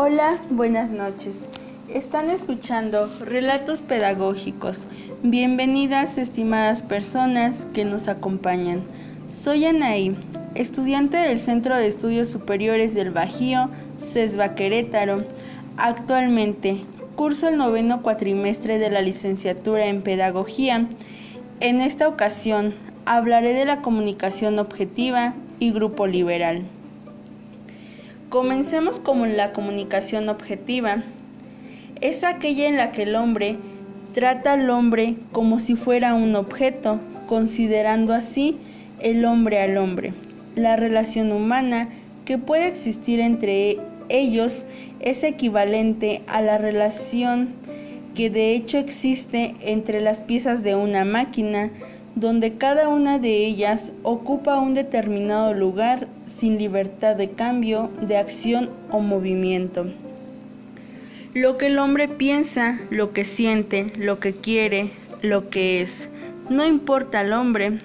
Hola, buenas noches. Están escuchando Relatos Pedagógicos. Bienvenidas, estimadas personas que nos acompañan. Soy Anaí, estudiante del Centro de Estudios Superiores del Bajío, CESBA Querétaro. Actualmente curso el noveno cuatrimestre de la licenciatura en Pedagogía. En esta ocasión hablaré de la comunicación objetiva y grupo liberal. Comencemos con la comunicación objetiva. Es aquella en la que el hombre trata al hombre como si fuera un objeto, considerando así el hombre al hombre. La relación humana que puede existir entre ellos es equivalente a la relación que de hecho existe entre las piezas de una máquina, donde cada una de ellas ocupa un determinado lugar sin libertad de cambio, de acción o movimiento. Lo que el hombre piensa, lo que siente, lo que quiere, lo que es, no importa al hombre,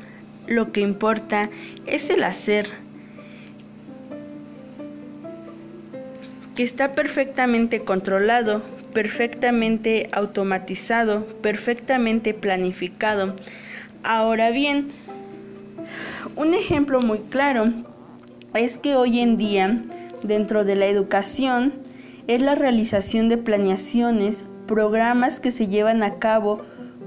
lo que importa es el hacer, que está perfectamente controlado, perfectamente automatizado, perfectamente planificado. Ahora bien, un ejemplo muy claro es que hoy en día, dentro de la educación, es la realización de planeaciones, programas que se llevan a cabo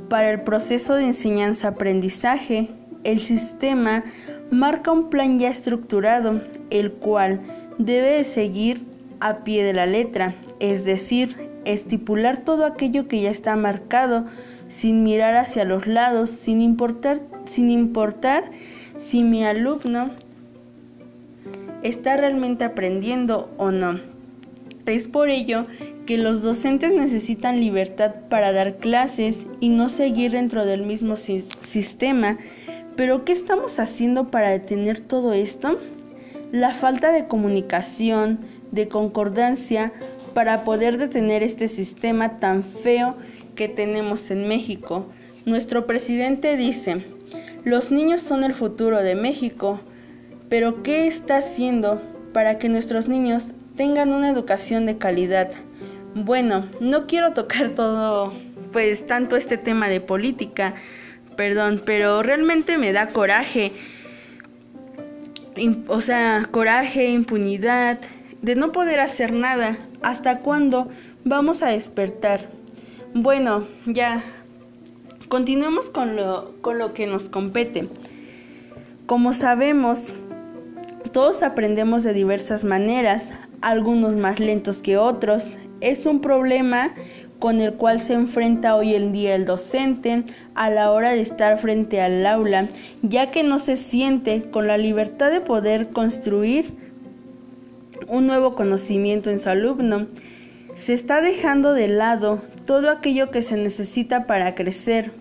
para el proceso de enseñanza-aprendizaje. El sistema marca un plan ya estructurado, el cual debe de seguir a pie de la letra, es decir, estipular todo aquello que ya está marcado sin mirar hacia los lados, sin importar, sin importar si mi alumno está realmente aprendiendo o no. Es por ello que los docentes necesitan libertad para dar clases y no seguir dentro del mismo sistema. Pero ¿qué estamos haciendo para detener todo esto? La falta de comunicación, de concordancia para poder detener este sistema tan feo que tenemos en México. Nuestro presidente dice, los niños son el futuro de México, pero ¿qué está haciendo para que nuestros niños tengan una educación de calidad? Bueno, no quiero tocar todo, pues tanto este tema de política, perdón, pero realmente me da coraje. O sea, coraje, impunidad, de no poder hacer nada. ¿Hasta cuándo vamos a despertar? Bueno, ya, continuemos con lo, con lo que nos compete. Como sabemos, todos aprendemos de diversas maneras, algunos más lentos que otros. Es un problema con el cual se enfrenta hoy en día el docente a la hora de estar frente al aula, ya que no se siente con la libertad de poder construir un nuevo conocimiento en su alumno. Se está dejando de lado todo aquello que se necesita para crecer,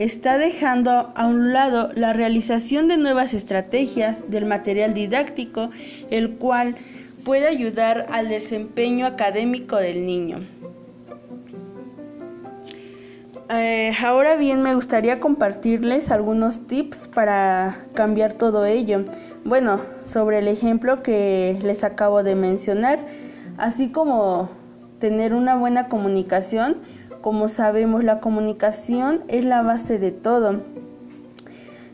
está dejando a un lado la realización de nuevas estrategias del material didáctico, el cual puede ayudar al desempeño académico del niño. Eh, ahora bien, me gustaría compartirles algunos tips para cambiar todo ello. Bueno, sobre el ejemplo que les acabo de mencionar, así como tener una buena comunicación, como sabemos, la comunicación es la base de todo.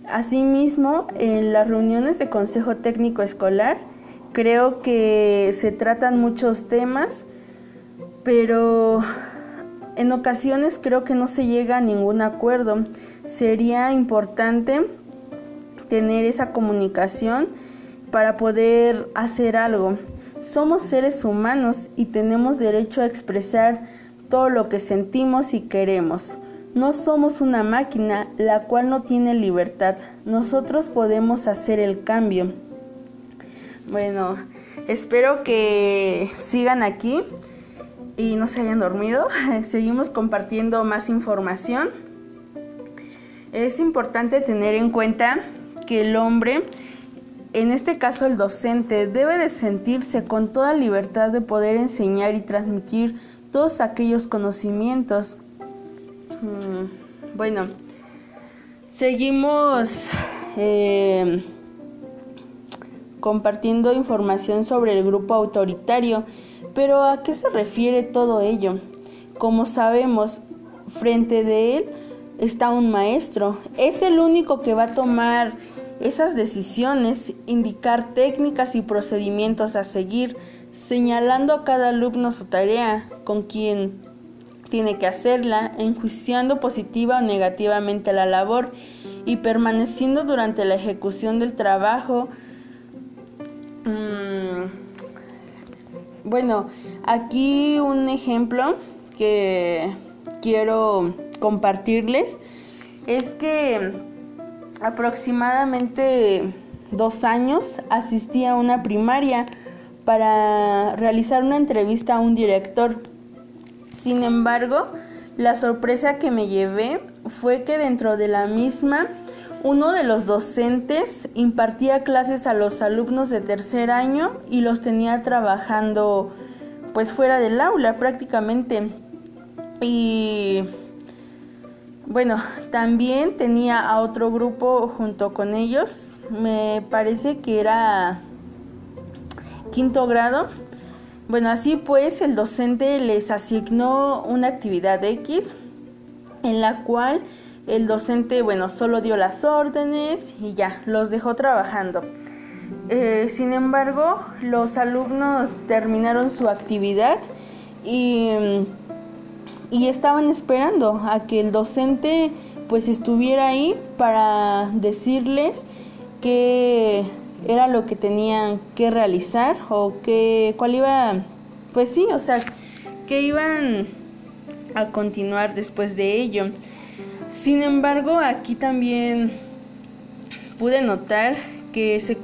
Asimismo, en las reuniones de Consejo Técnico Escolar, creo que se tratan muchos temas, pero en ocasiones creo que no se llega a ningún acuerdo. Sería importante tener esa comunicación para poder hacer algo. Somos seres humanos y tenemos derecho a expresar todo lo que sentimos y queremos. No somos una máquina la cual no tiene libertad. Nosotros podemos hacer el cambio. Bueno, espero que sigan aquí y no se hayan dormido. Seguimos compartiendo más información. Es importante tener en cuenta que el hombre, en este caso el docente, debe de sentirse con toda libertad de poder enseñar y transmitir aquellos conocimientos. Mm, bueno, seguimos eh, compartiendo información sobre el grupo autoritario, Pero ¿a qué se refiere todo ello? Como sabemos, frente de él está un maestro. Es el único que va a tomar esas decisiones, indicar técnicas y procedimientos a seguir, señalando a cada alumno su tarea, con quien tiene que hacerla, enjuiciando positiva o negativamente la labor y permaneciendo durante la ejecución del trabajo. Mm, bueno, aquí un ejemplo que quiero compartirles es que aproximadamente dos años asistí a una primaria para realizar una entrevista a un director. Sin embargo, la sorpresa que me llevé fue que dentro de la misma uno de los docentes impartía clases a los alumnos de tercer año y los tenía trabajando pues fuera del aula prácticamente. Y bueno, también tenía a otro grupo junto con ellos. Me parece que era quinto grado. Bueno, así pues el docente les asignó una actividad X en la cual el docente, bueno, solo dio las órdenes y ya, los dejó trabajando. Eh, sin embargo, los alumnos terminaron su actividad y, y estaban esperando a que el docente pues estuviera ahí para decirles qué era lo que tenían que realizar o qué, cuál iba, pues sí, o sea, que iban a continuar después de ello. Sin embargo, aquí también pude notar que se,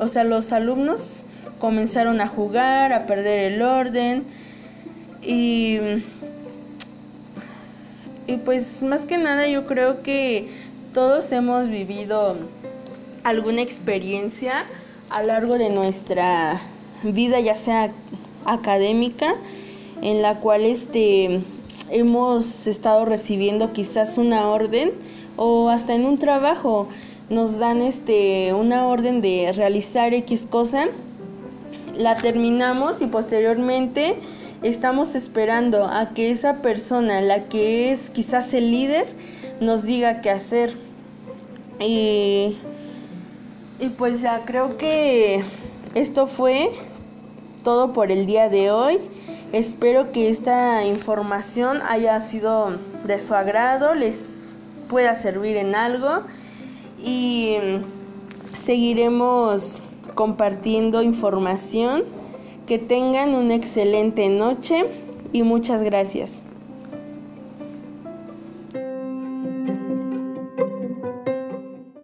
o sea, los alumnos comenzaron a jugar, a perder el orden y pues más que nada yo creo que todos hemos vivido alguna experiencia a lo largo de nuestra vida, ya sea académica, en la cual este hemos estado recibiendo quizás una orden o hasta en un trabajo nos dan este una orden de realizar X cosa, la terminamos y posteriormente estamos esperando a que esa persona, la que es quizás el líder, nos diga qué hacer. Y, y pues ya creo que esto fue todo por el día de hoy. Espero que esta información haya sido de su agrado, les pueda servir en algo y seguiremos compartiendo información. Que tengan una excelente noche y muchas gracias.